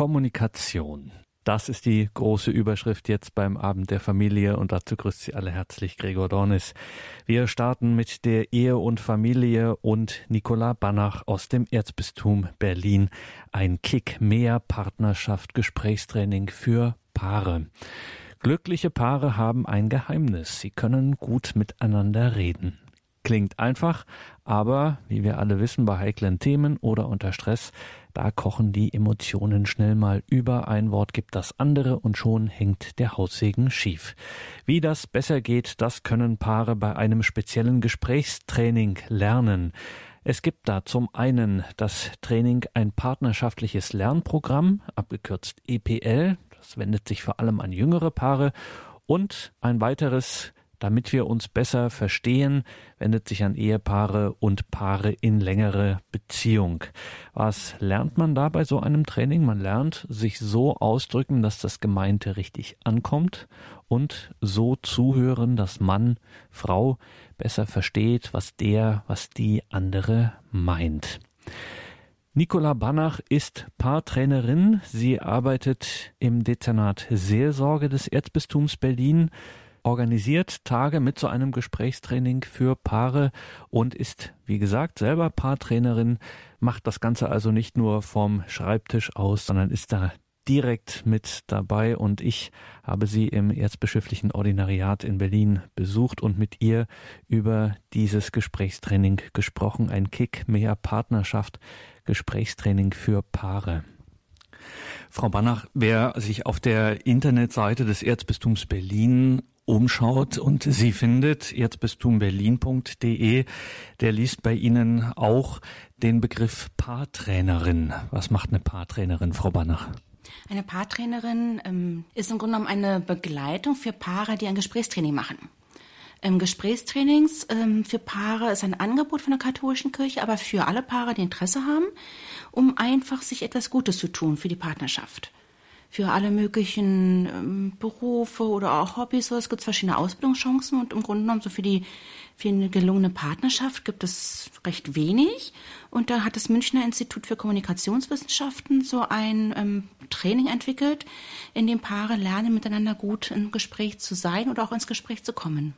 Kommunikation. Das ist die große Überschrift jetzt beim Abend der Familie und dazu grüßt Sie alle herzlich Gregor Dornis. Wir starten mit der Ehe und Familie und Nicola Banach aus dem Erzbistum Berlin. Ein Kick mehr Partnerschaft Gesprächstraining für Paare. Glückliche Paare haben ein Geheimnis. Sie können gut miteinander reden. Klingt einfach, aber wie wir alle wissen, bei heiklen Themen oder unter Stress, da kochen die Emotionen schnell mal über. Ein Wort gibt das andere und schon hängt der Haussegen schief. Wie das besser geht, das können Paare bei einem speziellen Gesprächstraining lernen. Es gibt da zum einen das Training ein partnerschaftliches Lernprogramm, abgekürzt EPL, das wendet sich vor allem an jüngere Paare, und ein weiteres damit wir uns besser verstehen, wendet sich an Ehepaare und Paare in längere Beziehung. Was lernt man da bei so einem Training? Man lernt sich so ausdrücken, dass das Gemeinte richtig ankommt und so zuhören, dass Mann, Frau besser versteht, was der, was die andere meint. Nicola Banach ist Paartrainerin. Sie arbeitet im Dezernat Seelsorge des Erzbistums Berlin organisiert Tage mit so einem Gesprächstraining für Paare und ist, wie gesagt, selber Paartrainerin, macht das Ganze also nicht nur vom Schreibtisch aus, sondern ist da direkt mit dabei und ich habe sie im erzbischöflichen Ordinariat in Berlin besucht und mit ihr über dieses Gesprächstraining gesprochen. Ein Kick mehr Partnerschaft, Gesprächstraining für Paare. Frau Banach, wer sich auf der Internetseite des Erzbistums Berlin umschaut und sie findet erzbistumberlin.de, der liest bei Ihnen auch den Begriff Paartrainerin. Was macht eine Paartrainerin, Frau Banach? Eine Paartrainerin ähm, ist im Grunde genommen eine Begleitung für Paare, die ein Gesprächstraining machen. Ähm, Gesprächstrainings ähm, für Paare ist ein Angebot von der katholischen Kirche, aber für alle Paare, die Interesse haben, um einfach sich etwas Gutes zu tun für die Partnerschaft für alle möglichen ähm, Berufe oder auch Hobbys. So, es gibt verschiedene Ausbildungschancen und im Grunde genommen so für die für eine gelungene Partnerschaft gibt es recht wenig. Und da hat das Münchner Institut für Kommunikationswissenschaften so ein ähm, Training entwickelt, in dem Paare lernen, miteinander gut im Gespräch zu sein oder auch ins Gespräch zu kommen.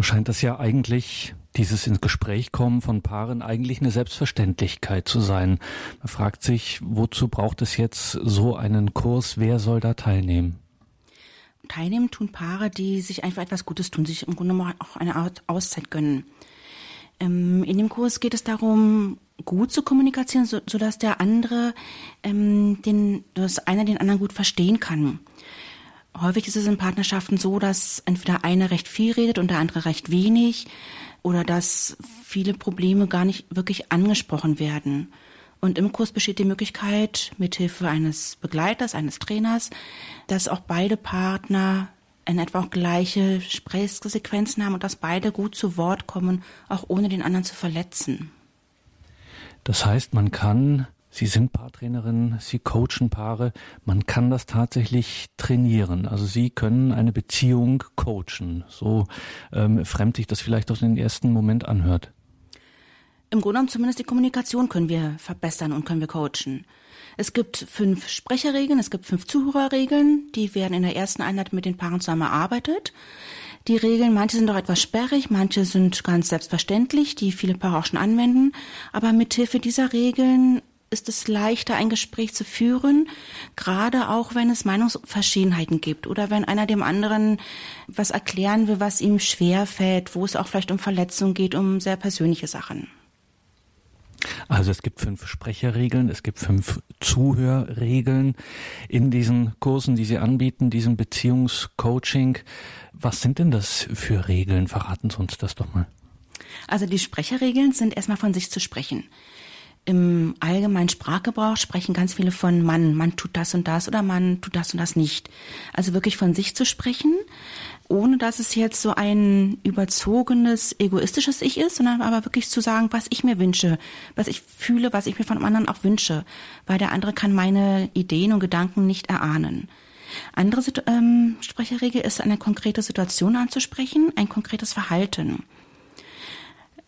Scheint das ja eigentlich, dieses ins Gespräch kommen von Paaren, eigentlich eine Selbstverständlichkeit zu sein. Man fragt sich, wozu braucht es jetzt so einen Kurs? Wer soll da teilnehmen? Teilnehmen tun Paare, die sich einfach etwas Gutes tun, sich im Grunde genommen auch eine Auszeit gönnen. Ähm, in dem Kurs geht es darum, gut zu kommunizieren, so, sodass der andere, ähm, den, dass einer den anderen gut verstehen kann. Häufig ist es in Partnerschaften so, dass entweder einer recht viel redet und der andere recht wenig oder dass viele Probleme gar nicht wirklich angesprochen werden. Und im Kurs besteht die Möglichkeit, mithilfe eines Begleiters, eines Trainers, dass auch beide Partner in etwa auch gleiche Gesprächssequenzen haben und dass beide gut zu Wort kommen, auch ohne den anderen zu verletzen. Das heißt, man kann Sie sind Paartrainerin, Sie coachen Paare. Man kann das tatsächlich trainieren. Also Sie können eine Beziehung coachen. So ähm, fremd sich das vielleicht aus dem ersten Moment anhört. Im Grunde genommen zumindest die Kommunikation können wir verbessern und können wir coachen. Es gibt fünf Sprecherregeln, es gibt fünf Zuhörerregeln, die werden in der ersten Einheit mit den Paaren zusammen erarbeitet. Die Regeln, manche sind doch etwas sperrig, manche sind ganz selbstverständlich, die viele Paare auch schon anwenden. Aber mit Hilfe dieser Regeln ist es leichter, ein Gespräch zu führen, gerade auch wenn es Meinungsverschiedenheiten gibt oder wenn einer dem anderen was erklären will, was ihm schwer fällt, wo es auch vielleicht um Verletzungen geht, um sehr persönliche Sachen. Also es gibt fünf Sprecherregeln, es gibt fünf Zuhörregeln in diesen Kursen, die Sie anbieten, diesem Beziehungscoaching. Was sind denn das für Regeln? Verraten Sie uns das doch mal. Also die Sprecherregeln sind erstmal von sich zu sprechen im allgemeinen Sprachgebrauch sprechen ganz viele von Mann, man tut das und das oder man tut das und das nicht. Also wirklich von sich zu sprechen, ohne dass es jetzt so ein überzogenes, egoistisches Ich ist, sondern aber wirklich zu sagen, was ich mir wünsche, was ich fühle, was ich mir von einem anderen auch wünsche, weil der andere kann meine Ideen und Gedanken nicht erahnen. Andere ähm, Sprecherregel ist, eine konkrete Situation anzusprechen, ein konkretes Verhalten.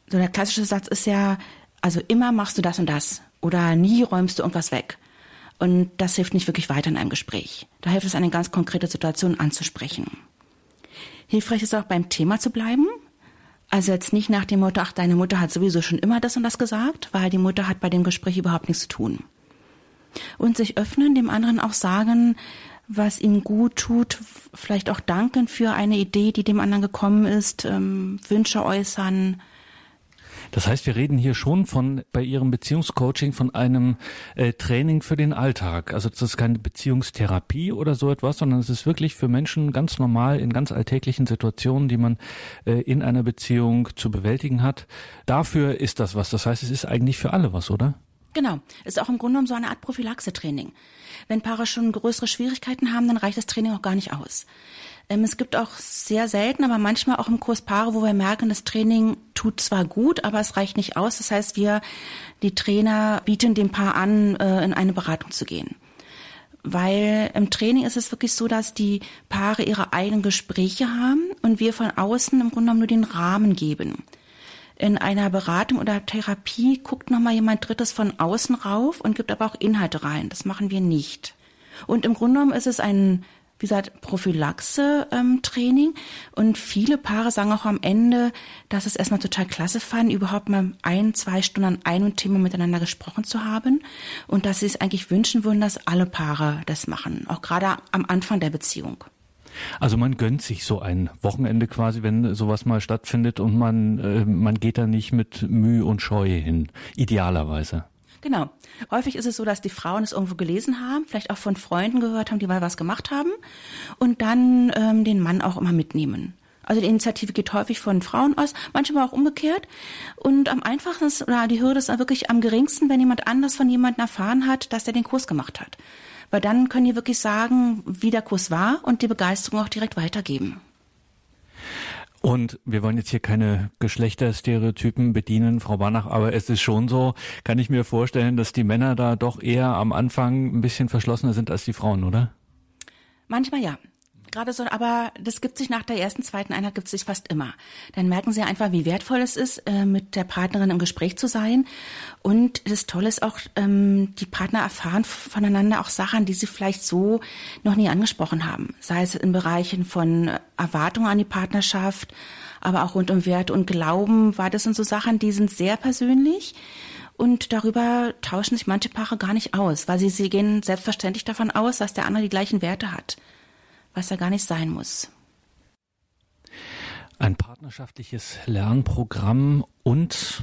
So der klassische Satz ist ja, also immer machst du das und das oder nie räumst du irgendwas weg. Und das hilft nicht wirklich weiter in einem Gespräch. Da hilft es, eine ganz konkrete Situation anzusprechen. Hilfreich ist auch beim Thema zu bleiben. Also jetzt nicht nach dem Motto, ach, deine Mutter hat sowieso schon immer das und das gesagt, weil die Mutter hat bei dem Gespräch überhaupt nichts zu tun. Und sich öffnen, dem anderen auch sagen, was ihm gut tut, vielleicht auch danken für eine Idee, die dem anderen gekommen ist, ähm, Wünsche äußern, das heißt, wir reden hier schon von bei Ihrem Beziehungscoaching von einem äh, Training für den Alltag. Also das ist keine Beziehungstherapie oder so etwas, sondern es ist wirklich für Menschen ganz normal in ganz alltäglichen Situationen, die man äh, in einer Beziehung zu bewältigen hat. Dafür ist das was. Das heißt, es ist eigentlich für alle was, oder? Genau. Ist auch im Grunde genommen so eine Art Prophylaxe-Training. Wenn Paare schon größere Schwierigkeiten haben, dann reicht das Training auch gar nicht aus. Ähm, es gibt auch sehr selten, aber manchmal auch im Kurs Paare, wo wir merken, das Training tut zwar gut, aber es reicht nicht aus. Das heißt, wir, die Trainer, bieten dem Paar an, äh, in eine Beratung zu gehen. Weil im Training ist es wirklich so, dass die Paare ihre eigenen Gespräche haben und wir von außen im Grunde genommen nur den Rahmen geben. In einer Beratung oder Therapie guckt nochmal jemand Drittes von außen rauf und gibt aber auch Inhalte rein. Das machen wir nicht. Und im Grunde genommen ist es ein wie gesagt, Prophylaxe-Training. und viele Paare sagen auch am Ende, dass es erstmal total klasse fanden, überhaupt mal ein, zwei Stunden an einem Thema miteinander gesprochen zu haben. Und dass sie es eigentlich wünschen würden, dass alle Paare das machen. Auch gerade am Anfang der Beziehung. Also man gönnt sich so ein Wochenende quasi, wenn sowas mal stattfindet und man, äh, man geht da nicht mit Mühe und Scheu hin. Idealerweise. Genau. Häufig ist es so, dass die Frauen es irgendwo gelesen haben, vielleicht auch von Freunden gehört haben, die mal was gemacht haben und dann ähm, den Mann auch immer mitnehmen. Also die Initiative geht häufig von Frauen aus, manchmal auch umgekehrt. Und am einfachsten ist, oder die Hürde ist wirklich am geringsten, wenn jemand anders von jemandem erfahren hat, dass der den Kurs gemacht hat. Weil dann können die wirklich sagen, wie der Kurs war und die Begeisterung auch direkt weitergeben. Und wir wollen jetzt hier keine Geschlechterstereotypen bedienen, Frau Banach, aber es ist schon so, kann ich mir vorstellen, dass die Männer da doch eher am Anfang ein bisschen verschlossener sind als die Frauen, oder? Manchmal ja. Gerade so, aber das gibt sich nach der ersten, zweiten Einheit gibt es sich fast immer. Dann merken sie einfach, wie wertvoll es ist, äh, mit der Partnerin im Gespräch zu sein. Und das Tolle ist auch, ähm, die Partner erfahren voneinander auch Sachen, die sie vielleicht so noch nie angesprochen haben. Sei es in Bereichen von Erwartungen an die Partnerschaft, aber auch rund um Werte und Glauben, weil das sind so Sachen, die sind sehr persönlich. Und darüber tauschen sich manche Paare gar nicht aus, weil sie, sie gehen selbstverständlich davon aus, dass der andere die gleichen Werte hat was er gar nicht sein muss. Ein partnerschaftliches Lernprogramm und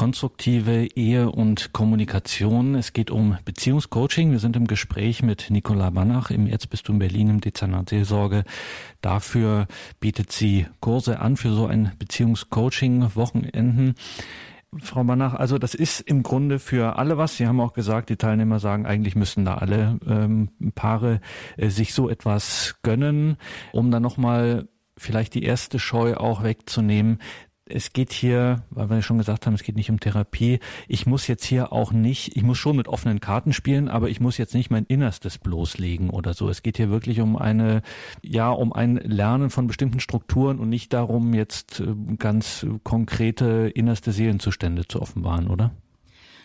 konstruktive Ehe und Kommunikation. Es geht um Beziehungscoaching. Wir sind im Gespräch mit Nicola Banach im Erzbistum Berlin im Dezernat Seelsorge. Dafür bietet sie Kurse an für so ein Beziehungscoaching, Wochenenden. Frau Banach, also das ist im Grunde für alle was. Sie haben auch gesagt, die Teilnehmer sagen, eigentlich müssen da alle ähm, Paare äh, sich so etwas gönnen, um dann nochmal vielleicht die erste Scheu auch wegzunehmen es geht hier, weil wir schon gesagt haben, es geht nicht um Therapie. Ich muss jetzt hier auch nicht, ich muss schon mit offenen Karten spielen, aber ich muss jetzt nicht mein Innerstes bloßlegen oder so. Es geht hier wirklich um eine, ja, um ein Lernen von bestimmten Strukturen und nicht darum, jetzt äh, ganz konkrete innerste Seelenzustände zu offenbaren, oder?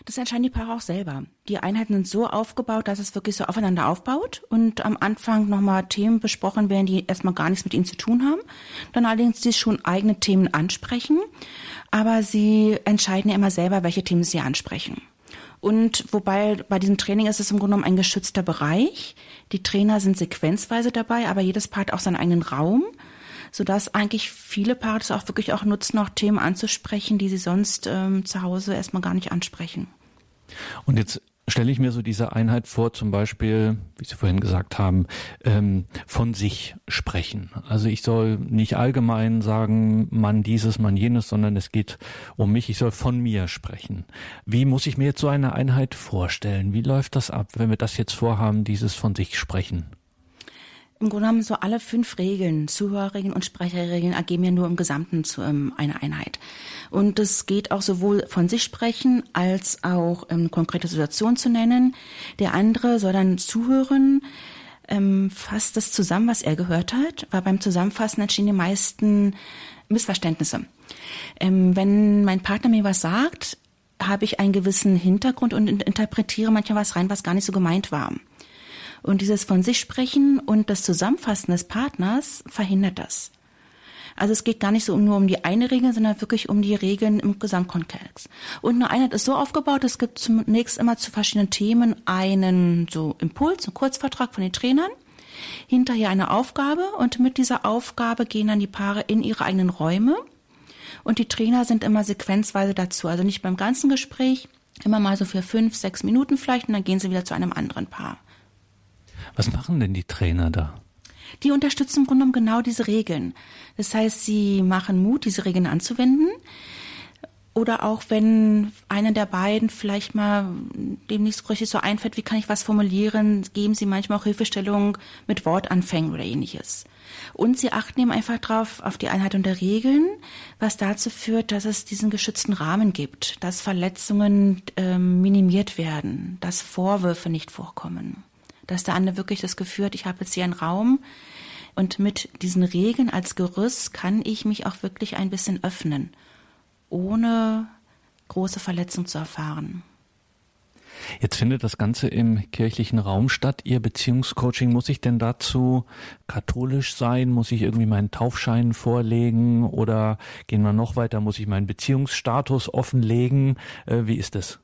Das entscheiden die Paare auch selber. Die Einheiten sind so aufgebaut, dass es wirklich so aufeinander aufbaut und am Anfang nochmal Themen besprochen werden, die erstmal gar nichts mit ihnen zu tun haben. Dann allerdings sie schon eigene Themen ansprechen, aber sie entscheiden ja immer selber, welche Themen sie ansprechen. Und wobei bei diesem Training ist es im Grunde genommen ein geschützter Bereich. Die Trainer sind sequenzweise dabei, aber jedes Paar hat auch seinen eigenen Raum sodass eigentlich viele Paare das auch wirklich auch nutzen, auch Themen anzusprechen, die sie sonst ähm, zu Hause erstmal gar nicht ansprechen. Und jetzt stelle ich mir so diese Einheit vor, zum Beispiel, wie Sie vorhin gesagt haben, ähm, von sich sprechen. Also ich soll nicht allgemein sagen, man dieses, man jenes, sondern es geht um mich. Ich soll von mir sprechen. Wie muss ich mir jetzt so eine Einheit vorstellen? Wie läuft das ab, wenn wir das jetzt vorhaben, dieses von sich sprechen? Im Grunde genommen so alle fünf Regeln, Zuhörregeln und Sprecherregeln ergeben ja nur im Gesamten zu ähm, einer Einheit. Und es geht auch sowohl von sich sprechen als auch ähm, konkrete Situation zu nennen. Der andere soll dann zuhören, ähm, fasst das zusammen, was er gehört hat, weil beim Zusammenfassen entstehen die meisten Missverständnisse. Ähm, wenn mein Partner mir was sagt, habe ich einen gewissen Hintergrund und interpretiere manchmal was rein, was gar nicht so gemeint war. Und dieses von sich sprechen und das Zusammenfassen des Partners verhindert das. Also es geht gar nicht so nur um die eine Regel, sondern wirklich um die Regeln im Gesamtkontext. Und eine Einheit ist so aufgebaut, es gibt zunächst immer zu verschiedenen Themen einen so Impuls, einen Kurzvertrag von den Trainern, hinterher eine Aufgabe und mit dieser Aufgabe gehen dann die Paare in ihre eigenen Räume und die Trainer sind immer sequenzweise dazu, also nicht beim ganzen Gespräch, immer mal so für fünf, sechs Minuten vielleicht und dann gehen sie wieder zu einem anderen Paar. Was machen denn die Trainer da? Die unterstützen im Grunde genommen genau diese Regeln. Das heißt, sie machen Mut, diese Regeln anzuwenden. Oder auch wenn einer der beiden vielleicht mal dem so richtig so einfällt, wie kann ich was formulieren, geben sie manchmal auch Hilfestellung mit Wortanfängen oder ähnliches. Und sie achten eben einfach drauf, auf die Einhaltung der Regeln, was dazu führt, dass es diesen geschützten Rahmen gibt, dass Verletzungen ähm, minimiert werden, dass Vorwürfe nicht vorkommen dass der andere wirklich das Gefühl hat, ich habe jetzt hier einen Raum und mit diesen Regeln als Gerüst kann ich mich auch wirklich ein bisschen öffnen, ohne große Verletzung zu erfahren. Jetzt findet das Ganze im kirchlichen Raum statt. Ihr Beziehungscoaching, muss ich denn dazu katholisch sein? Muss ich irgendwie meinen Taufschein vorlegen? Oder gehen wir noch weiter? Muss ich meinen Beziehungsstatus offenlegen? Äh, wie ist das?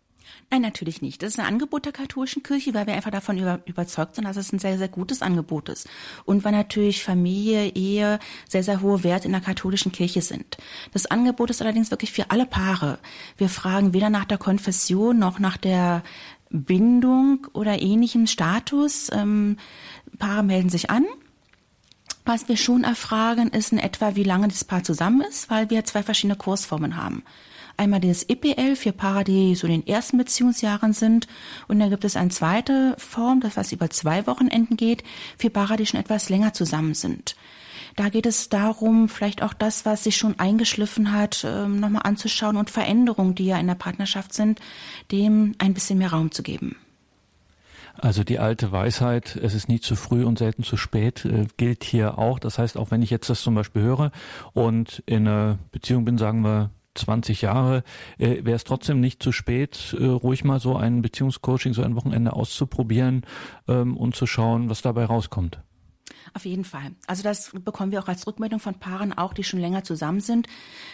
Nein, natürlich nicht. Das ist ein Angebot der katholischen Kirche, weil wir einfach davon über, überzeugt sind, dass es ein sehr, sehr gutes Angebot ist. Und weil natürlich Familie, Ehe sehr, sehr hohe Werte in der katholischen Kirche sind. Das Angebot ist allerdings wirklich für alle Paare. Wir fragen weder nach der Konfession noch nach der Bindung oder ähnlichem Status. Ähm, Paare melden sich an. Was wir schon erfragen, ist in etwa, wie lange das Paar zusammen ist, weil wir zwei verschiedene Kursformen haben. Einmal das EPL für Paare, die so in den ersten Beziehungsjahren sind. Und dann gibt es eine zweite Form, das was über zwei Wochenenden geht, für Paare, die schon etwas länger zusammen sind. Da geht es darum, vielleicht auch das, was sich schon eingeschliffen hat, ähm, nochmal anzuschauen und Veränderungen, die ja in der Partnerschaft sind, dem ein bisschen mehr Raum zu geben. Also die alte Weisheit, es ist nie zu früh und selten zu spät, äh, gilt hier auch. Das heißt, auch wenn ich jetzt das zum Beispiel höre und in einer Beziehung bin, sagen wir 20 Jahre, äh, wäre es trotzdem nicht zu spät, äh, ruhig mal so ein Beziehungscoaching, so ein Wochenende auszuprobieren ähm, und zu schauen, was dabei rauskommt. Auf jeden Fall. Also das bekommen wir auch als Rückmeldung von Paaren auch, die schon länger zusammen sind,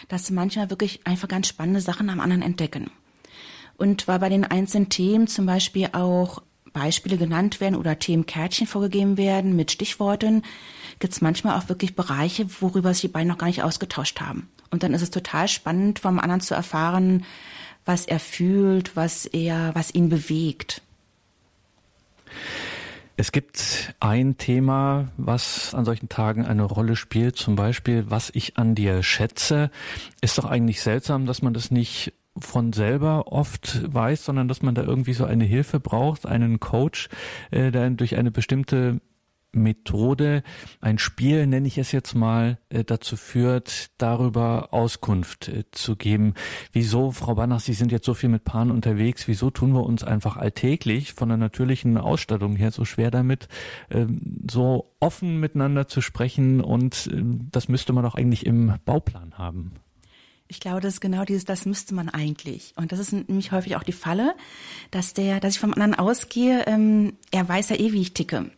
dass sie manchmal wirklich einfach ganz spannende Sachen am anderen entdecken. Und weil bei den einzelnen Themen zum Beispiel auch Beispiele genannt werden oder Themenkärtchen vorgegeben werden mit Stichworten, gibt es manchmal auch wirklich Bereiche, worüber sich die beiden noch gar nicht ausgetauscht haben. Und dann ist es total spannend, vom anderen zu erfahren, was er fühlt, was er, was ihn bewegt. Es gibt ein Thema, was an solchen Tagen eine Rolle spielt, zum Beispiel, was ich an dir schätze. Ist doch eigentlich seltsam, dass man das nicht von selber oft weiß, sondern dass man da irgendwie so eine Hilfe braucht, einen Coach, äh, der durch eine bestimmte Methode, ein Spiel nenne ich es jetzt mal, äh, dazu führt, darüber Auskunft äh, zu geben. Wieso, Frau Banach, Sie sind jetzt so viel mit Paaren unterwegs, wieso tun wir uns einfach alltäglich von der natürlichen Ausstattung her so schwer damit, ähm, so offen miteinander zu sprechen und ähm, das müsste man doch eigentlich im Bauplan haben. Ich glaube, das ist genau dieses, das müsste man eigentlich. Und das ist nämlich häufig auch die Falle, dass der, dass ich vom anderen ausgehe, ähm, er weiß ja eh, wie ich ticke.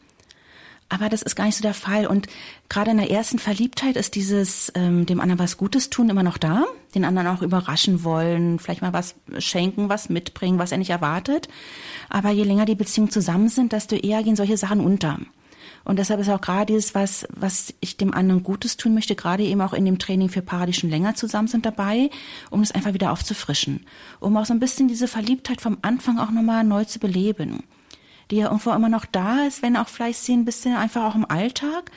Aber das ist gar nicht so der Fall. Und gerade in der ersten Verliebtheit ist dieses ähm, dem anderen was Gutes tun immer noch da, den anderen auch überraschen wollen, vielleicht mal was schenken, was mitbringen, was er nicht erwartet. Aber je länger die Beziehungen zusammen sind, desto eher gehen solche Sachen unter. Und deshalb ist auch gerade dieses, was, was ich dem anderen Gutes tun möchte, gerade eben auch in dem Training für Paare, die schon länger zusammen sind, dabei, um es einfach wieder aufzufrischen. Um auch so ein bisschen diese Verliebtheit vom Anfang auch nochmal neu zu beleben die ja irgendwo immer noch da ist, wenn auch vielleicht sie ein bisschen einfach auch im Alltag,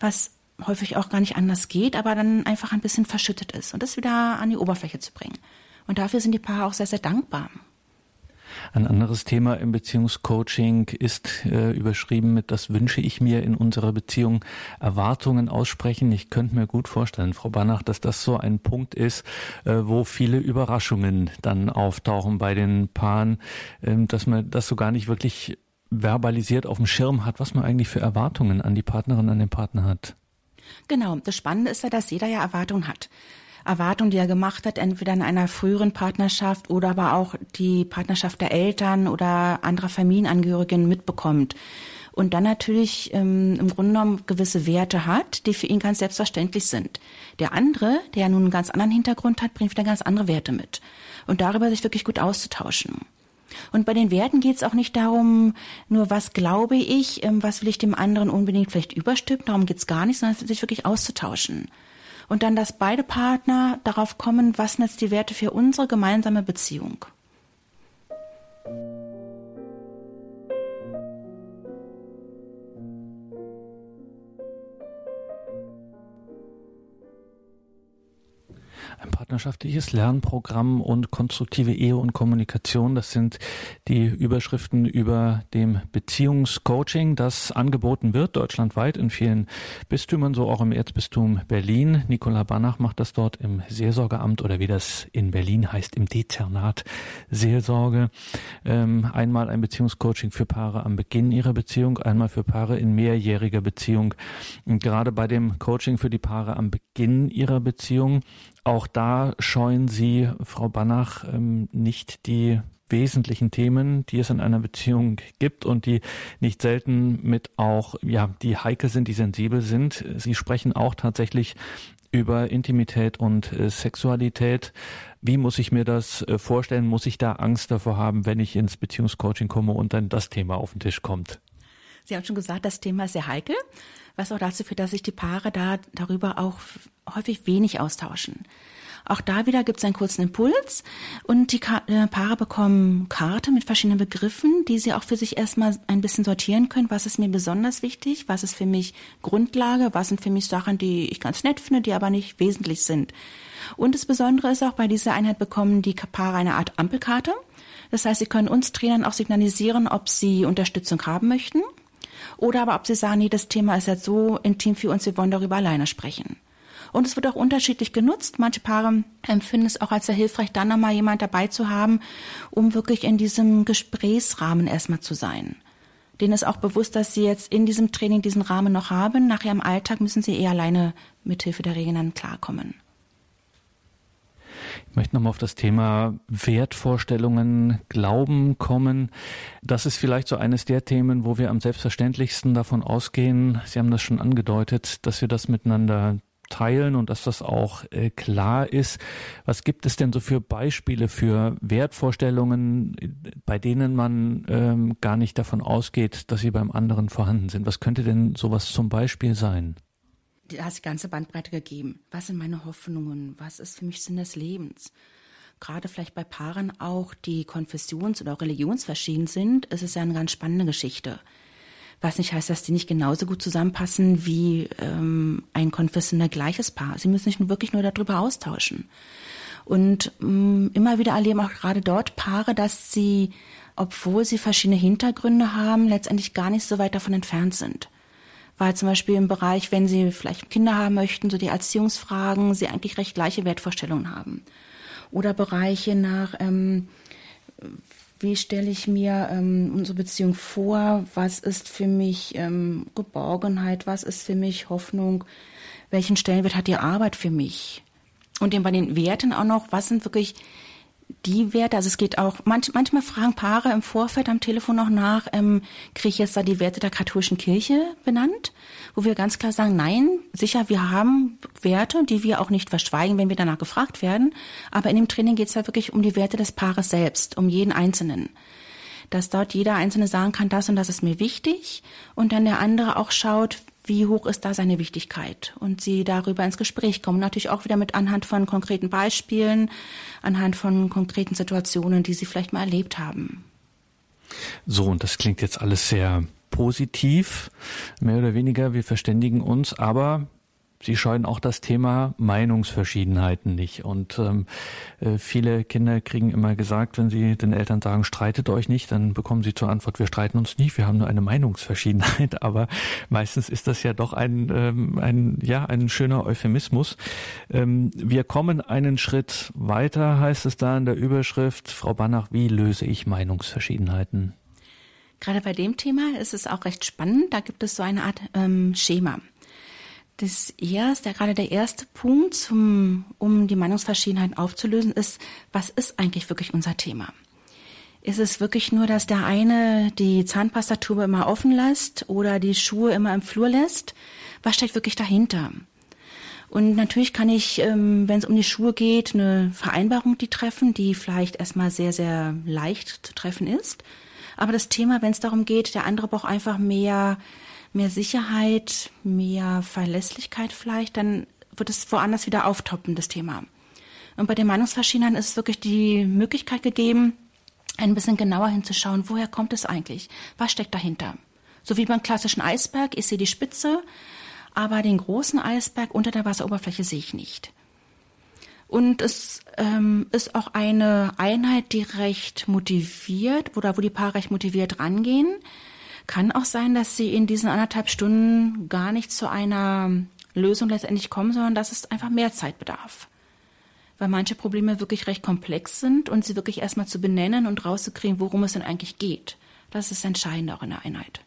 was häufig auch gar nicht anders geht, aber dann einfach ein bisschen verschüttet ist und das wieder an die Oberfläche zu bringen. Und dafür sind die Paare auch sehr, sehr dankbar. Ein anderes Thema im Beziehungscoaching ist äh, überschrieben mit, das wünsche ich mir in unserer Beziehung, Erwartungen aussprechen. Ich könnte mir gut vorstellen, Frau Banach, dass das so ein Punkt ist, äh, wo viele Überraschungen dann auftauchen bei den Paaren, äh, dass man das so gar nicht wirklich verbalisiert auf dem Schirm hat, was man eigentlich für Erwartungen an die Partnerin, an den Partner hat. Genau, das Spannende ist ja, dass jeder ja Erwartungen hat. Erwartungen, die er gemacht hat, entweder in einer früheren Partnerschaft oder aber auch die Partnerschaft der Eltern oder anderer Familienangehörigen mitbekommt. Und dann natürlich ähm, im Grunde genommen gewisse Werte hat, die für ihn ganz selbstverständlich sind. Der andere, der ja nun einen ganz anderen Hintergrund hat, bringt wieder ganz andere Werte mit. Und darüber sich wirklich gut auszutauschen. Und bei den Werten geht es auch nicht darum, nur was glaube ich, ähm, was will ich dem anderen unbedingt vielleicht überstimmen, darum geht es gar nicht, sondern sich wirklich auszutauschen. Und dann, dass beide Partner darauf kommen, was sind jetzt die Werte für unsere gemeinsame Beziehung. Ein partnerschaftliches Lernprogramm und konstruktive Ehe und Kommunikation, das sind die Überschriften über dem Beziehungscoaching, das angeboten wird, deutschlandweit in vielen Bistümern, so auch im Erzbistum Berlin. Nicola Banach macht das dort im Seelsorgeamt oder wie das in Berlin heißt, im Dezernat Seelsorge. Ähm, einmal ein Beziehungscoaching für Paare am Beginn ihrer Beziehung, einmal für Paare in mehrjähriger Beziehung. Und gerade bei dem Coaching für die Paare am Beginn ihrer Beziehung auch da scheuen Sie, Frau Banach, ähm, nicht die wesentlichen Themen, die es in einer Beziehung gibt und die nicht selten mit auch, ja, die heikel sind, die sensibel sind. Sie sprechen auch tatsächlich über Intimität und äh, Sexualität. Wie muss ich mir das äh, vorstellen? Muss ich da Angst davor haben, wenn ich ins Beziehungscoaching komme und dann das Thema auf den Tisch kommt? Sie haben schon gesagt, das Thema ist sehr heikel, was auch dazu führt, dass sich die Paare da darüber auch häufig wenig austauschen. Auch da wieder gibt es einen kurzen Impuls und die äh, Paare bekommen Karte mit verschiedenen Begriffen, die sie auch für sich erstmal ein bisschen sortieren können. Was ist mir besonders wichtig? Was ist für mich Grundlage? Was sind für mich Sachen, die ich ganz nett finde, die aber nicht wesentlich sind? Und das Besondere ist auch, bei dieser Einheit bekommen die Paare eine Art Ampelkarte. Das heißt, sie können uns Trainern auch signalisieren, ob sie Unterstützung haben möchten oder aber ob sie sagen, nee, das Thema ist jetzt so intim für uns, wir wollen darüber alleine sprechen. Und es wird auch unterschiedlich genutzt. Manche Paare empfinden es auch als sehr hilfreich, dann nochmal jemand dabei zu haben, um wirklich in diesem Gesprächsrahmen erstmal zu sein. Denen ist auch bewusst, dass sie jetzt in diesem Training diesen Rahmen noch haben. Nachher im Alltag müssen sie eher alleine mithilfe der Regeln dann klarkommen. Ich möchte nochmal auf das Thema Wertvorstellungen, Glauben kommen. Das ist vielleicht so eines der Themen, wo wir am selbstverständlichsten davon ausgehen, Sie haben das schon angedeutet, dass wir das miteinander teilen und dass das auch äh, klar ist. Was gibt es denn so für Beispiele für Wertvorstellungen, bei denen man ähm, gar nicht davon ausgeht, dass sie beim anderen vorhanden sind? Was könnte denn sowas zum Beispiel sein? Die ganze Bandbreite gegeben. Was sind meine Hoffnungen? Was ist für mich Sinn des Lebens? Gerade vielleicht bei Paaren auch, die konfessions- oder religionsverschieden sind, ist es ja eine ganz spannende Geschichte. Was nicht heißt, dass die nicht genauso gut zusammenpassen wie ähm, ein konfessionell gleiches Paar. Sie müssen sich wirklich nur darüber austauschen. Und ähm, immer wieder erleben auch gerade dort Paare, dass sie, obwohl sie verschiedene Hintergründe haben, letztendlich gar nicht so weit davon entfernt sind weil zum Beispiel im Bereich, wenn Sie vielleicht Kinder haben möchten, so die Erziehungsfragen, Sie eigentlich recht gleiche Wertvorstellungen haben. Oder Bereiche nach, ähm, wie stelle ich mir ähm, unsere Beziehung vor, was ist für mich ähm, Geborgenheit, was ist für mich Hoffnung, welchen Stellenwert hat die Arbeit für mich? Und eben bei den Werten auch noch, was sind wirklich die Werte, also es geht auch, manch, manchmal fragen Paare im Vorfeld am Telefon noch nach, ähm, kriege ich jetzt da die Werte der katholischen Kirche benannt, wo wir ganz klar sagen, nein, sicher, wir haben Werte, die wir auch nicht verschweigen, wenn wir danach gefragt werden, aber in dem Training geht es ja wirklich um die Werte des Paares selbst, um jeden Einzelnen. Dass dort jeder Einzelne sagen kann, das und das ist mir wichtig. Und dann der andere auch schaut, wie hoch ist da seine Wichtigkeit und sie darüber ins Gespräch kommen. Natürlich auch wieder mit anhand von konkreten Beispielen, anhand von konkreten Situationen, die sie vielleicht mal erlebt haben. So, und das klingt jetzt alles sehr positiv, mehr oder weniger. Wir verständigen uns, aber Sie scheuen auch das Thema Meinungsverschiedenheiten nicht. Und ähm, äh, viele Kinder kriegen immer gesagt, wenn sie den Eltern sagen, streitet euch nicht, dann bekommen sie zur Antwort, wir streiten uns nicht, wir haben nur eine Meinungsverschiedenheit. Aber meistens ist das ja doch ein, ähm, ein, ja, ein schöner Euphemismus. Ähm, wir kommen einen Schritt weiter, heißt es da in der Überschrift. Frau Banach, wie löse ich Meinungsverschiedenheiten? Gerade bei dem Thema ist es auch recht spannend. Da gibt es so eine Art ähm, Schema. Das erste, gerade der erste Punkt, zum, um die Meinungsverschiedenheit aufzulösen, ist, was ist eigentlich wirklich unser Thema? Ist es wirklich nur, dass der eine die Zahnpastatube immer offen lässt oder die Schuhe immer im Flur lässt? Was steckt wirklich dahinter? Und natürlich kann ich, ähm, wenn es um die Schuhe geht, eine Vereinbarung die treffen, die vielleicht erstmal sehr, sehr leicht zu treffen ist. Aber das Thema, wenn es darum geht, der andere braucht einfach mehr mehr Sicherheit, mehr Verlässlichkeit vielleicht, dann wird es woanders wieder auftoppen, das Thema. Und bei den Meinungsverschiedenheiten ist wirklich die Möglichkeit gegeben, ein bisschen genauer hinzuschauen, woher kommt es eigentlich? Was steckt dahinter? So wie beim klassischen Eisberg, ich sehe die Spitze, aber den großen Eisberg unter der Wasseroberfläche sehe ich nicht. Und es ähm, ist auch eine Einheit, die recht motiviert, oder wo die Paare recht motiviert rangehen. Kann auch sein, dass sie in diesen anderthalb Stunden gar nicht zu einer Lösung letztendlich kommen, sondern dass es einfach mehr Zeit bedarf. Weil manche Probleme wirklich recht komplex sind und sie wirklich erstmal zu benennen und rauszukriegen, worum es denn eigentlich geht. Das ist entscheidend auch in der Einheit.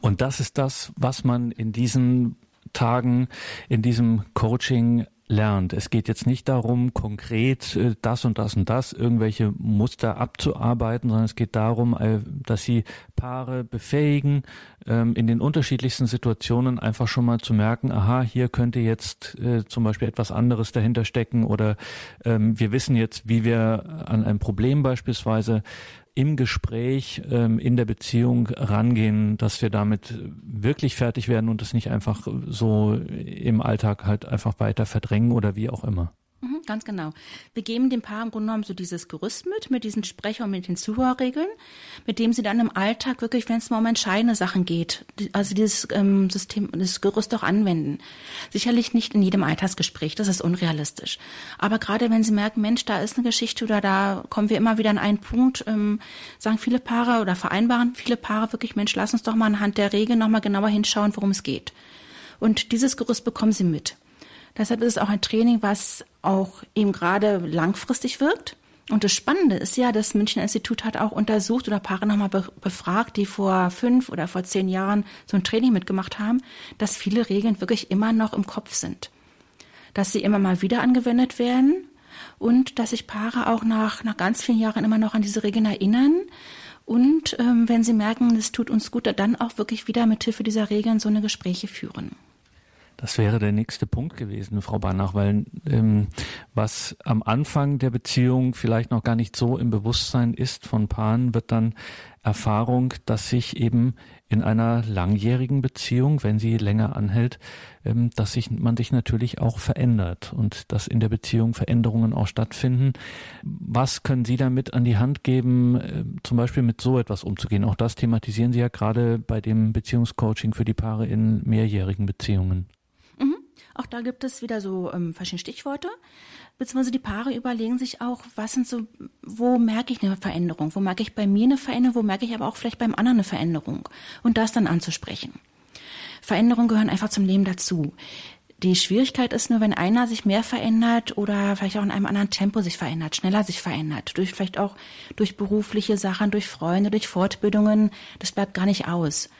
Und das ist das, was man in diesen Tagen, in diesem Coaching lernt. Es geht jetzt nicht darum, konkret äh, das und das und das, irgendwelche Muster abzuarbeiten, sondern es geht darum, äh, dass sie Paare befähigen, ähm, in den unterschiedlichsten Situationen einfach schon mal zu merken, aha, hier könnte jetzt äh, zum Beispiel etwas anderes dahinter stecken oder ähm, wir wissen jetzt, wie wir an ein Problem beispielsweise im Gespräch, ähm, in der Beziehung rangehen, dass wir damit wirklich fertig werden und es nicht einfach so im Alltag halt einfach weiter verdrängen oder wie auch immer. Mhm, ganz genau. Wir geben dem Paar im Grunde genommen so dieses Gerüst mit, mit diesen Sprecher- und mit den Zuhörregeln, mit dem sie dann im Alltag wirklich, wenn es mal um entscheidende Sachen geht, also dieses ähm, System, das Gerüst auch anwenden. Sicherlich nicht in jedem Alltagsgespräch, das ist unrealistisch. Aber gerade wenn sie merken, Mensch, da ist eine Geschichte oder da kommen wir immer wieder an einen Punkt, ähm, sagen viele Paare oder vereinbaren viele Paare wirklich, Mensch, lass uns doch mal anhand der Regeln nochmal genauer hinschauen, worum es geht. Und dieses Gerüst bekommen sie mit. Deshalb ist es auch ein Training, was auch eben gerade langfristig wirkt. Und das Spannende ist ja, das Münchner Institut hat auch untersucht oder Paare nochmal befragt, die vor fünf oder vor zehn Jahren so ein Training mitgemacht haben, dass viele Regeln wirklich immer noch im Kopf sind. Dass sie immer mal wieder angewendet werden und dass sich Paare auch nach, nach ganz vielen Jahren immer noch an diese Regeln erinnern. Und ähm, wenn sie merken, es tut uns gut, dann auch wirklich wieder mit Hilfe dieser Regeln so eine Gespräche führen. Das wäre der nächste Punkt gewesen, Frau Banach, weil ähm, was am Anfang der Beziehung vielleicht noch gar nicht so im Bewusstsein ist von Paaren, wird dann Erfahrung, dass sich eben in einer langjährigen Beziehung, wenn sie länger anhält, ähm, dass sich man sich natürlich auch verändert und dass in der Beziehung Veränderungen auch stattfinden. Was können Sie damit an die Hand geben, äh, zum Beispiel mit so etwas umzugehen? Auch das thematisieren Sie ja gerade bei dem Beziehungscoaching für die Paare in mehrjährigen Beziehungen. Auch da gibt es wieder so ähm, verschiedene Stichworte. Beziehungsweise die Paare überlegen sich auch, was sind so, wo merke ich eine Veränderung? Wo merke ich bei mir eine Veränderung? Wo merke ich aber auch vielleicht beim anderen eine Veränderung? Und das dann anzusprechen. Veränderungen gehören einfach zum Leben dazu. Die Schwierigkeit ist nur, wenn einer sich mehr verändert oder vielleicht auch in einem anderen Tempo sich verändert, schneller sich verändert, durch vielleicht auch durch berufliche Sachen, durch Freunde, durch Fortbildungen, das bleibt gar nicht aus.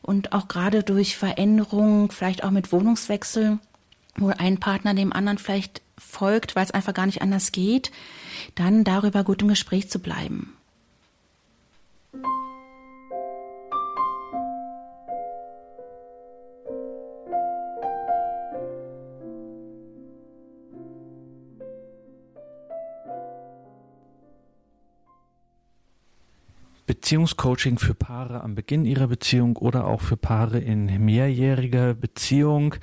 Und auch gerade durch Veränderungen, vielleicht auch mit Wohnungswechsel, wo ein Partner dem anderen vielleicht folgt, weil es einfach gar nicht anders geht, dann darüber gut im Gespräch zu bleiben. Beziehungscoaching für Paare am Beginn ihrer Beziehung oder auch für Paare in mehrjähriger Beziehung.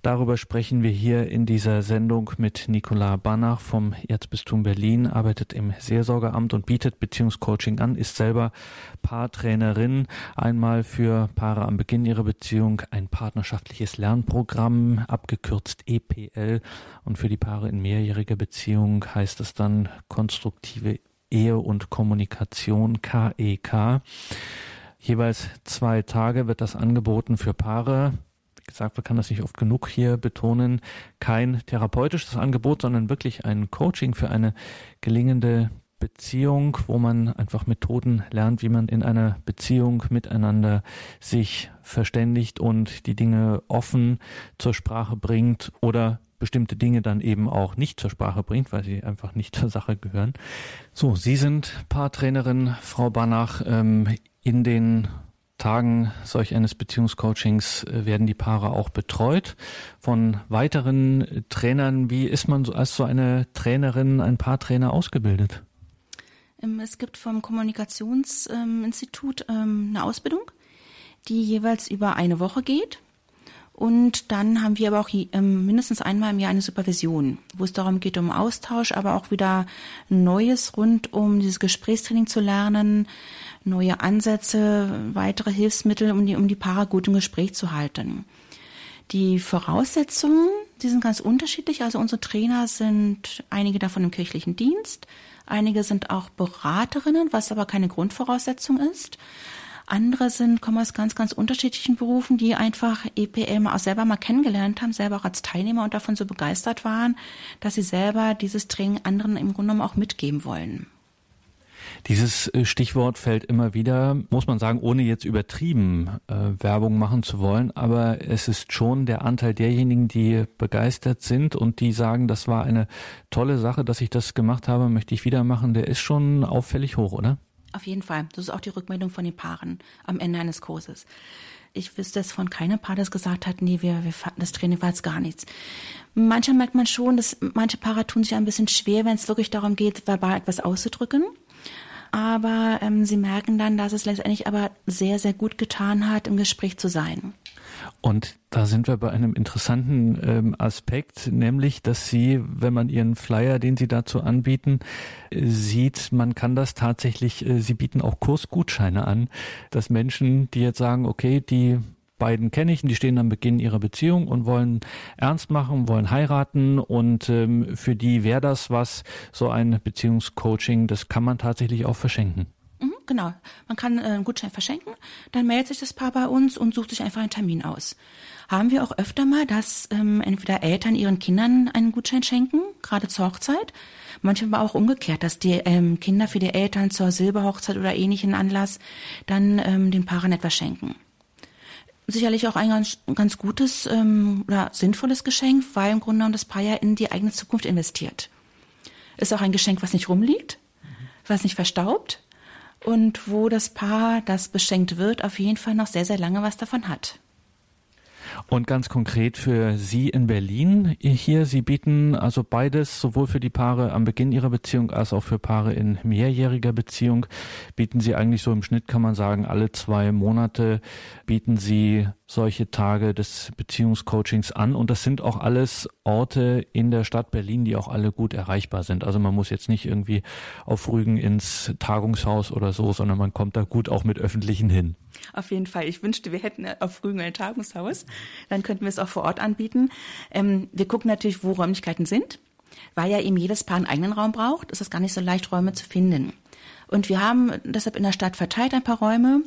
Darüber sprechen wir hier in dieser Sendung mit Nicola Banach vom Erzbistum Berlin, arbeitet im Seelsorgeramt und bietet Beziehungscoaching an, ist selber Paartrainerin, einmal für Paare am Beginn ihrer Beziehung ein partnerschaftliches Lernprogramm, abgekürzt EPL, und für die Paare in mehrjähriger Beziehung heißt es dann konstruktive Ehe und Kommunikation KEK. E Jeweils zwei Tage wird das angeboten für Paare. Wie gesagt, man kann das nicht oft genug hier betonen. Kein therapeutisches Angebot, sondern wirklich ein Coaching für eine gelingende Beziehung, wo man einfach Methoden lernt, wie man in einer Beziehung miteinander sich verständigt und die Dinge offen zur Sprache bringt oder bestimmte Dinge dann eben auch nicht zur Sprache bringt, weil sie einfach nicht zur Sache gehören. So, Sie sind Paartrainerin, Frau Banach. Ähm, in den Tagen solch eines Beziehungscoachings äh, werden die Paare auch betreut von weiteren Trainern. Wie ist man als so eine Trainerin, ein Paartrainer ausgebildet? Ähm, es gibt vom Kommunikationsinstitut ähm, eine Ausbildung, die jeweils über eine Woche geht. Und dann haben wir aber auch ähm, mindestens einmal im Jahr eine Supervision, wo es darum geht, um Austausch, aber auch wieder Neues rund um dieses Gesprächstraining zu lernen, neue Ansätze, weitere Hilfsmittel, um die, um die Paare gut im Gespräch zu halten. Die Voraussetzungen, die sind ganz unterschiedlich. Also unsere Trainer sind einige davon im kirchlichen Dienst, einige sind auch Beraterinnen, was aber keine Grundvoraussetzung ist. Andere sind, kommen aus ganz, ganz unterschiedlichen Berufen, die einfach EPL auch selber mal kennengelernt haben, selber auch als Teilnehmer und davon so begeistert waren, dass sie selber dieses Training anderen im Grunde genommen auch mitgeben wollen. Dieses äh, Stichwort fällt immer wieder, muss man sagen, ohne jetzt übertrieben äh, Werbung machen zu wollen, aber es ist schon der Anteil derjenigen, die begeistert sind und die sagen, das war eine tolle Sache, dass ich das gemacht habe, möchte ich wieder machen, der ist schon auffällig hoch, oder? Auf jeden Fall. Das ist auch die Rückmeldung von den Paaren am Ende eines Kurses. Ich wüsste es von keinem Paar, das gesagt hat, nee, wir, wir das Training war jetzt gar nichts. Manchmal merkt man schon, dass manche Paare tun sich ein bisschen schwer, wenn es wirklich darum geht, verbal etwas auszudrücken. Aber ähm, sie merken dann, dass es letztendlich aber sehr, sehr gut getan hat, im Gespräch zu sein. Und da sind wir bei einem interessanten ähm, Aspekt, nämlich, dass Sie, wenn man Ihren Flyer, den Sie dazu anbieten, äh, sieht, man kann das tatsächlich, äh, Sie bieten auch Kursgutscheine an, dass Menschen, die jetzt sagen, okay, die beiden kenne ich und die stehen am Beginn ihrer Beziehung und wollen ernst machen, wollen heiraten und ähm, für die wäre das was, so ein Beziehungscoaching, das kann man tatsächlich auch verschenken. Genau. Man kann äh, einen Gutschein verschenken, dann meldet sich das Paar bei uns und sucht sich einfach einen Termin aus. Haben wir auch öfter mal, dass ähm, entweder Eltern ihren Kindern einen Gutschein schenken, gerade zur Hochzeit, manchmal aber auch umgekehrt, dass die ähm, Kinder für die Eltern zur Silberhochzeit oder ähnlichen Anlass dann ähm, den Paaren etwas schenken. Sicherlich auch ein ganz, ganz gutes ähm, oder sinnvolles Geschenk, weil im Grunde genommen das Paar ja in die eigene Zukunft investiert. Ist auch ein Geschenk, was nicht rumliegt, was nicht verstaubt, und wo das Paar, das beschenkt wird, auf jeden Fall noch sehr, sehr lange was davon hat. Und ganz konkret für Sie in Berlin hier, Sie bieten also beides, sowohl für die Paare am Beginn ihrer Beziehung als auch für Paare in mehrjähriger Beziehung, bieten Sie eigentlich so im Schnitt, kann man sagen, alle zwei Monate bieten Sie solche Tage des Beziehungscoachings an. Und das sind auch alles Orte in der Stadt Berlin, die auch alle gut erreichbar sind. Also man muss jetzt nicht irgendwie auf Rügen ins Tagungshaus oder so, sondern man kommt da gut auch mit öffentlichen hin. Auf jeden Fall. Ich wünschte, wir hätten auf Rügen ein Tagungshaus. Dann könnten wir es auch vor Ort anbieten. Ähm, wir gucken natürlich, wo Räumlichkeiten sind. Weil ja eben jedes Paar einen eigenen Raum braucht, ist es gar nicht so leicht, Räume zu finden. Und wir haben deshalb in der Stadt verteilt ein paar Räume,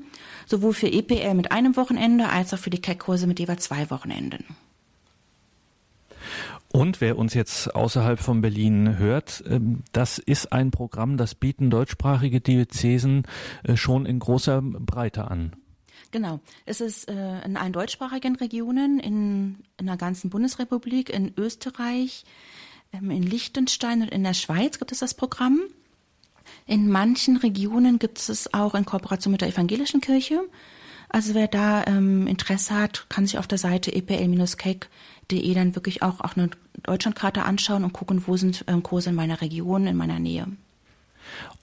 sowohl für EPL mit einem Wochenende als auch für die CAC-Kurse mit jeweils zwei Wochenenden. Und wer uns jetzt außerhalb von Berlin hört, ähm, das ist ein Programm, das bieten deutschsprachige Diözesen äh, schon in großer Breite an. Genau. Es ist äh, in allen deutschsprachigen Regionen, in, in der ganzen Bundesrepublik, in Österreich, ähm, in Liechtenstein und in der Schweiz gibt es das Programm. In manchen Regionen gibt es auch in Kooperation mit der evangelischen Kirche. Also wer da ähm, Interesse hat, kann sich auf der Seite epl-cake.de dann wirklich auch, auch eine Deutschlandkarte anschauen und gucken, wo sind ähm, Kurse in meiner Region, in meiner Nähe.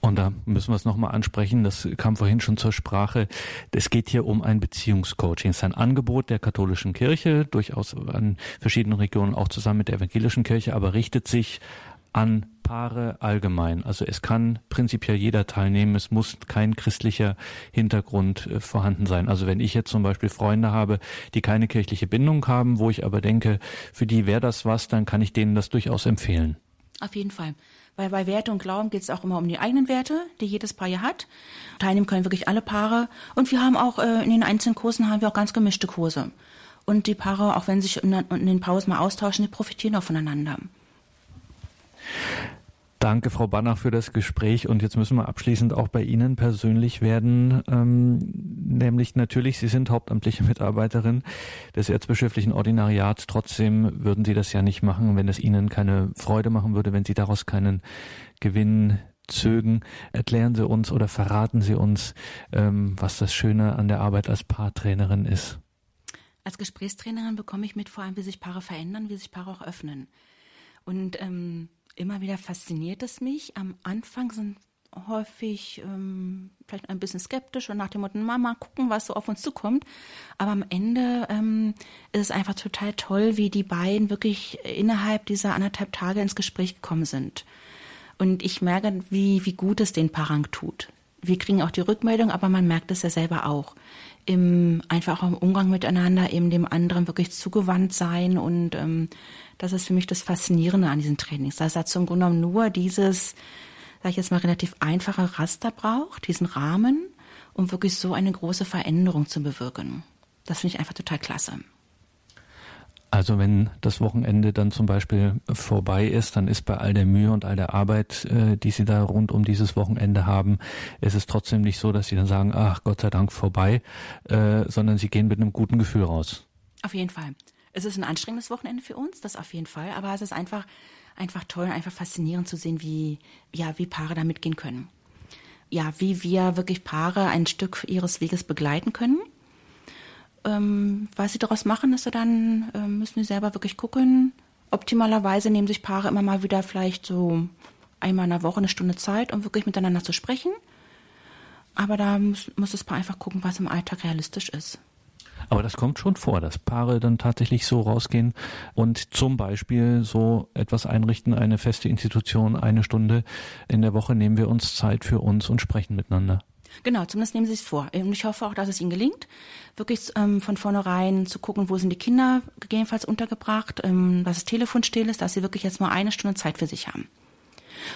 Und da müssen wir es nochmal ansprechen, das kam vorhin schon zur Sprache. Es geht hier um ein Beziehungscoaching. Es ist ein Angebot der katholischen Kirche, durchaus an verschiedenen Regionen auch zusammen mit der evangelischen Kirche, aber richtet sich an Paare allgemein. Also es kann prinzipiell jeder teilnehmen. Es muss kein christlicher Hintergrund äh, vorhanden sein. Also wenn ich jetzt zum Beispiel Freunde habe, die keine kirchliche Bindung haben, wo ich aber denke, für die wäre das was, dann kann ich denen das durchaus empfehlen. Auf jeden Fall. Weil bei Werte und Glauben geht es auch immer um die eigenen Werte, die jedes Paar ja hat. Teilnehmen können wirklich alle Paare. Und wir haben auch äh, in den einzelnen Kursen haben wir auch ganz gemischte Kurse. Und die Paare, auch wenn sie sich in den Pausen mal austauschen, die profitieren auch voneinander. Danke, Frau Bannach, für das Gespräch. Und jetzt müssen wir abschließend auch bei Ihnen persönlich werden. Ähm, nämlich natürlich, Sie sind hauptamtliche Mitarbeiterin des Erzbischöflichen Ordinariats. Trotzdem würden Sie das ja nicht machen, wenn es Ihnen keine Freude machen würde, wenn Sie daraus keinen Gewinn zögen. Erklären Sie uns oder verraten Sie uns, ähm, was das Schöne an der Arbeit als Paartrainerin ist. Als Gesprächstrainerin bekomme ich mit vor allem, wie sich Paare verändern, wie sich Paare auch öffnen. Und ähm, immer wieder fasziniert es mich. Am Anfang sind häufig ähm, vielleicht ein bisschen skeptisch und nach dem Motto, Mama, gucken, was so auf uns zukommt. Aber am Ende ähm, ist es einfach total toll, wie die beiden wirklich innerhalb dieser anderthalb Tage ins Gespräch gekommen sind. Und ich merke, wie, wie gut es den Paaren tut. Wir kriegen auch die Rückmeldung, aber man merkt es ja selber auch. Im, einfach auch im Umgang miteinander, eben dem anderen wirklich zugewandt sein und ähm, das ist für mich das Faszinierende an diesen Trainings. Dass er zum Grunde genommen nur dieses, sag ich jetzt mal, relativ einfache Raster braucht, diesen Rahmen, um wirklich so eine große Veränderung zu bewirken. Das finde ich einfach total klasse. Also wenn das Wochenende dann zum Beispiel vorbei ist, dann ist bei all der Mühe und all der Arbeit, äh, die Sie da rund um dieses Wochenende haben, ist es trotzdem nicht so, dass Sie dann sagen, ach Gott sei Dank vorbei, äh, sondern Sie gehen mit einem guten Gefühl raus. Auf jeden Fall. Es ist ein anstrengendes Wochenende für uns, das auf jeden Fall, aber es ist einfach, einfach toll, einfach faszinierend zu sehen, wie, ja, wie Paare da mitgehen können. Ja, wie wir wirklich Paare ein Stück ihres Weges begleiten können ähm, was sie daraus machen, ist dann, äh, müssen sie selber wirklich gucken. Optimalerweise nehmen sich Paare immer mal wieder vielleicht so einmal in der Woche eine Stunde Zeit, um wirklich miteinander zu sprechen. Aber da muss, muss das Paar einfach gucken, was im Alltag realistisch ist. Aber das kommt schon vor, dass Paare dann tatsächlich so rausgehen und zum Beispiel so etwas einrichten, eine feste Institution, eine Stunde in der Woche nehmen wir uns Zeit für uns und sprechen miteinander. Genau, zumindest nehmen Sie es vor. Und ich hoffe auch, dass es Ihnen gelingt, wirklich ähm, von vornherein zu gucken, wo sind die Kinder gegebenenfalls untergebracht, ähm, was das Telefon still ist, dass Sie wirklich jetzt mal eine Stunde Zeit für sich haben.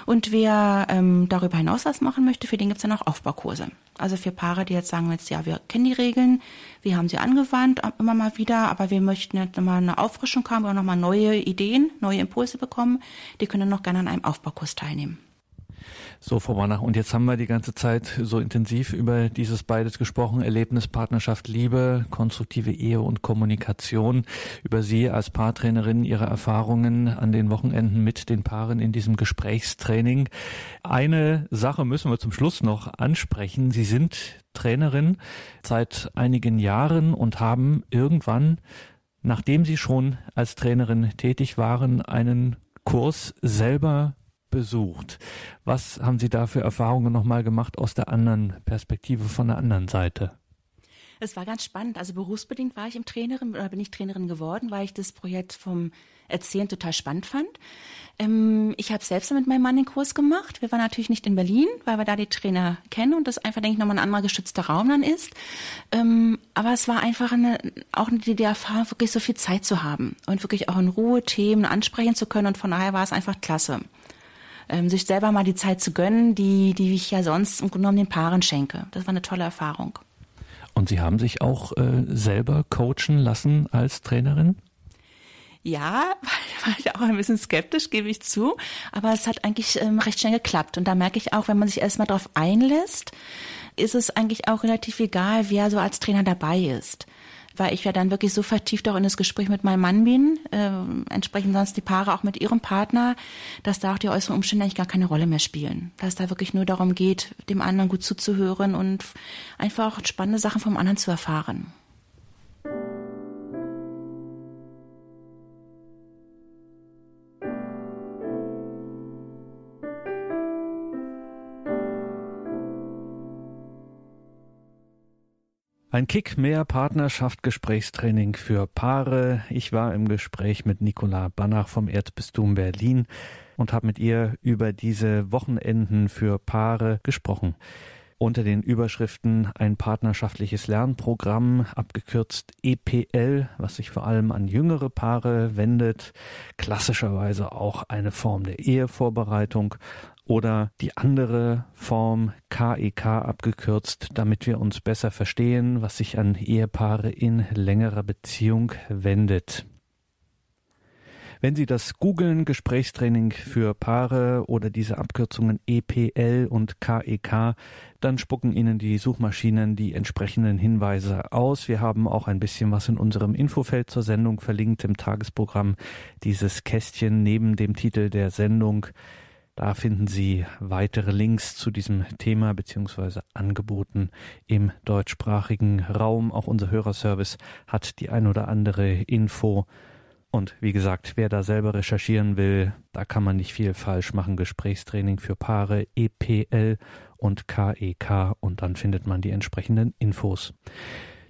Und wer ähm, darüber hinaus was machen möchte, für den gibt es dann auch Aufbaukurse. Also für Paare, die jetzt sagen jetzt, ja, wir kennen die Regeln, wir haben sie angewandt immer mal wieder, aber wir möchten jetzt nochmal eine Auffrischung haben oder nochmal neue Ideen, neue Impulse bekommen, die können noch gerne an einem Aufbaukurs teilnehmen. So, Frau Banach, und jetzt haben wir die ganze Zeit so intensiv über dieses beides gesprochen, Erlebnis, Partnerschaft, Liebe, konstruktive Ehe und Kommunikation, über Sie als Paartrainerin, Ihre Erfahrungen an den Wochenenden mit den Paaren in diesem Gesprächstraining. Eine Sache müssen wir zum Schluss noch ansprechen. Sie sind Trainerin seit einigen Jahren und haben irgendwann, nachdem Sie schon als Trainerin tätig waren, einen Kurs selber besucht. Was haben Sie da für Erfahrungen nochmal gemacht aus der anderen Perspektive von der anderen Seite? Es war ganz spannend. Also berufsbedingt war ich im Trainerin oder bin ich Trainerin geworden, weil ich das Projekt vom Erzählen total spannend fand. Ähm, ich habe selbst mit meinem Mann den Kurs gemacht. Wir waren natürlich nicht in Berlin, weil wir da die Trainer kennen und das einfach, denke ich, nochmal ein anderer geschützter Raum dann ist. Ähm, aber es war einfach eine, auch die, die Erfahrung, wirklich so viel Zeit zu haben und wirklich auch in Ruhe Themen ansprechen zu können und von daher war es einfach klasse ähm, sich selber mal die Zeit zu gönnen, die, die ich ja sonst im Grunde genommen den Paaren schenke. Das war eine tolle Erfahrung. Und Sie haben sich auch äh, selber coachen lassen als Trainerin? Ja, war ich auch ein bisschen skeptisch, gebe ich zu. Aber es hat eigentlich ähm, recht schnell geklappt. Und da merke ich auch, wenn man sich erstmal darauf einlässt, ist es eigentlich auch relativ egal, wer so als Trainer dabei ist weil ich ja dann wirklich so vertieft auch in das Gespräch mit meinem Mann bin, äh, entsprechend sonst die Paare auch mit ihrem Partner, dass da auch die äußeren Umstände eigentlich gar keine Rolle mehr spielen. Dass da wirklich nur darum geht, dem anderen gut zuzuhören und einfach auch spannende Sachen vom anderen zu erfahren. Ein Kick mehr Partnerschaft Gesprächstraining für Paare. Ich war im Gespräch mit Nicola Banach vom Erzbistum Berlin und habe mit ihr über diese Wochenenden für Paare gesprochen. Unter den Überschriften ein partnerschaftliches Lernprogramm, abgekürzt EPL, was sich vor allem an jüngere Paare wendet, klassischerweise auch eine Form der Ehevorbereitung oder die andere Form KEK e abgekürzt, damit wir uns besser verstehen, was sich an Ehepaare in längerer Beziehung wendet. Wenn Sie das googeln, Gesprächstraining für Paare oder diese Abkürzungen EPL und KEK, dann spucken Ihnen die Suchmaschinen die entsprechenden Hinweise aus. Wir haben auch ein bisschen was in unserem Infofeld zur Sendung verlinkt im Tagesprogramm. Dieses Kästchen neben dem Titel der Sendung. Da finden Sie weitere Links zu diesem Thema beziehungsweise Angeboten im deutschsprachigen Raum. Auch unser Hörerservice hat die ein oder andere Info. Und wie gesagt, wer da selber recherchieren will, da kann man nicht viel falsch machen. Gesprächstraining für Paare, EPL und KEK und dann findet man die entsprechenden Infos.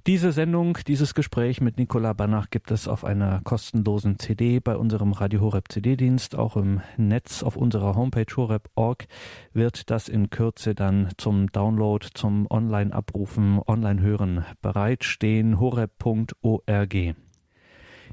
Diese Sendung, dieses Gespräch mit Nicola Banach gibt es auf einer kostenlosen CD bei unserem Radio Horeb CD-Dienst. Auch im Netz auf unserer Homepage horeb.org wird das in Kürze dann zum Download, zum Online-Abrufen, Online-Hören bereitstehen. horeb.org.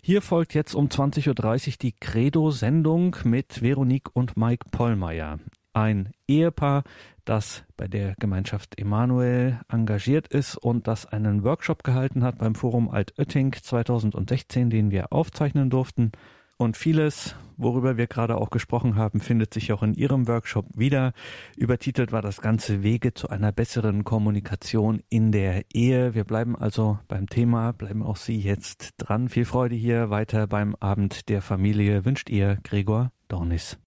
Hier folgt jetzt um 20.30 Uhr die Credo-Sendung mit Veronique und Mike Pollmeier. Ein Ehepaar, das bei der Gemeinschaft Emanuel engagiert ist und das einen Workshop gehalten hat beim Forum Altötting 2016, den wir aufzeichnen durften. Und vieles, worüber wir gerade auch gesprochen haben, findet sich auch in Ihrem Workshop wieder. Übertitelt war das Ganze Wege zu einer besseren Kommunikation in der Ehe. Wir bleiben also beim Thema, bleiben auch Sie jetzt dran. Viel Freude hier weiter beim Abend der Familie wünscht Ihr Gregor Dornis.